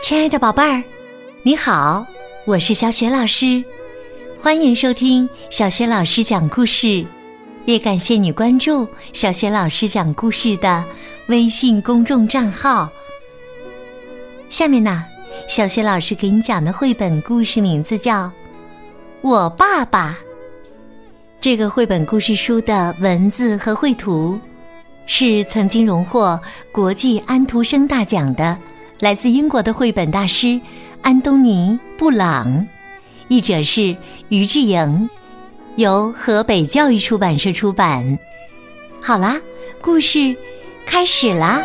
亲爱的宝贝儿，你好，我是小雪老师，欢迎收听小雪老师讲故事，也感谢你关注小雪老师讲故事的微信公众账号。下面呢，小雪老师给你讲的绘本故事名字叫《我爸爸》。这个绘本故事书的文字和绘图是曾经荣获国际安徒生大奖的。来自英国的绘本大师安东尼·布朗，译者是于志莹，由河北教育出版社出版。好啦，故事开始啦！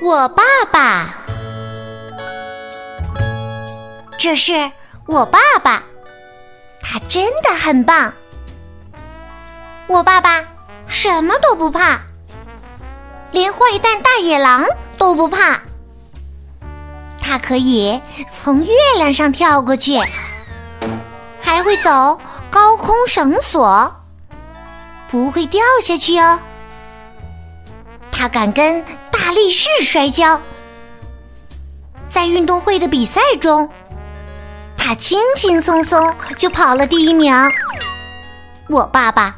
我爸爸，这是我爸爸，他真的很棒。我爸爸什么都不怕。连坏蛋大野狼都不怕，他可以从月亮上跳过去，还会走高空绳索，不会掉下去哦。他敢跟大力士摔跤，在运动会的比赛中，他轻轻松松就跑了第一名。我爸爸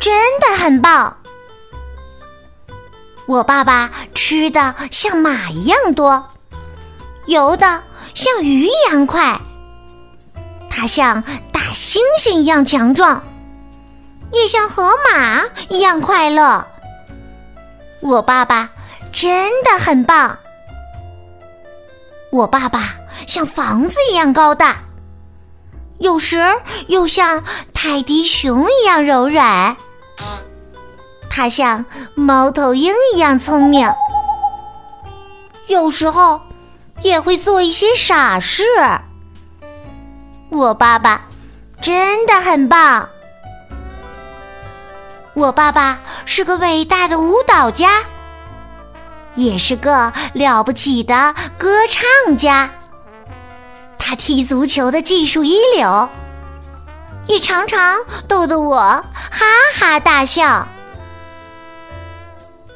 真的很棒。我爸爸吃的像马一样多，游的像鱼一样快。他像大猩猩一样强壮，也像河马一样快乐。我爸爸真的很棒。我爸爸像房子一样高大，有时又像泰迪熊一样柔软。他像猫头鹰一样聪明，有时候也会做一些傻事。我爸爸真的很棒。我爸爸是个伟大的舞蹈家，也是个了不起的歌唱家。他踢足球的技术一流，也常常逗得我哈哈大笑。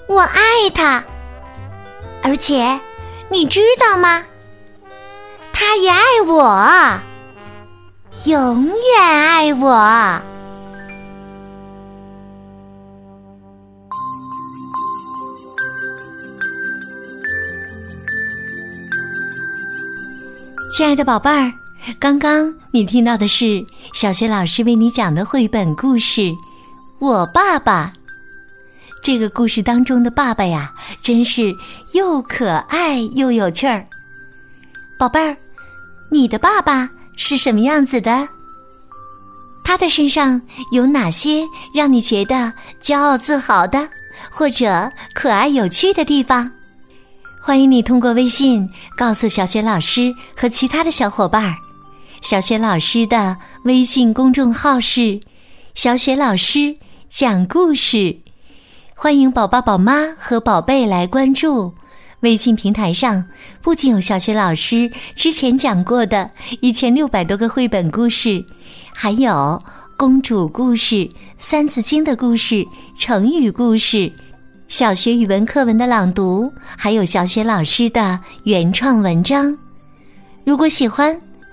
我爱他，而且你知道吗？他也爱我，永远爱我。亲爱的宝贝儿，刚刚你听到的是小学老师为你讲的绘本故事《我爸爸》。这个故事当中的爸爸呀，真是又可爱又有趣儿。宝贝儿，你的爸爸是什么样子的？他的身上有哪些让你觉得骄傲自豪的，或者可爱有趣的地方？欢迎你通过微信告诉小雪老师和其他的小伙伴儿。小雪老师的微信公众号是“小雪老师讲故事”。欢迎宝宝、宝妈和宝贝来关注微信平台上，不仅有小学老师之前讲过的一千六百多个绘本故事，还有公主故事、三字经的故事、成语故事、小学语文课文的朗读，还有小学老师的原创文章。如果喜欢，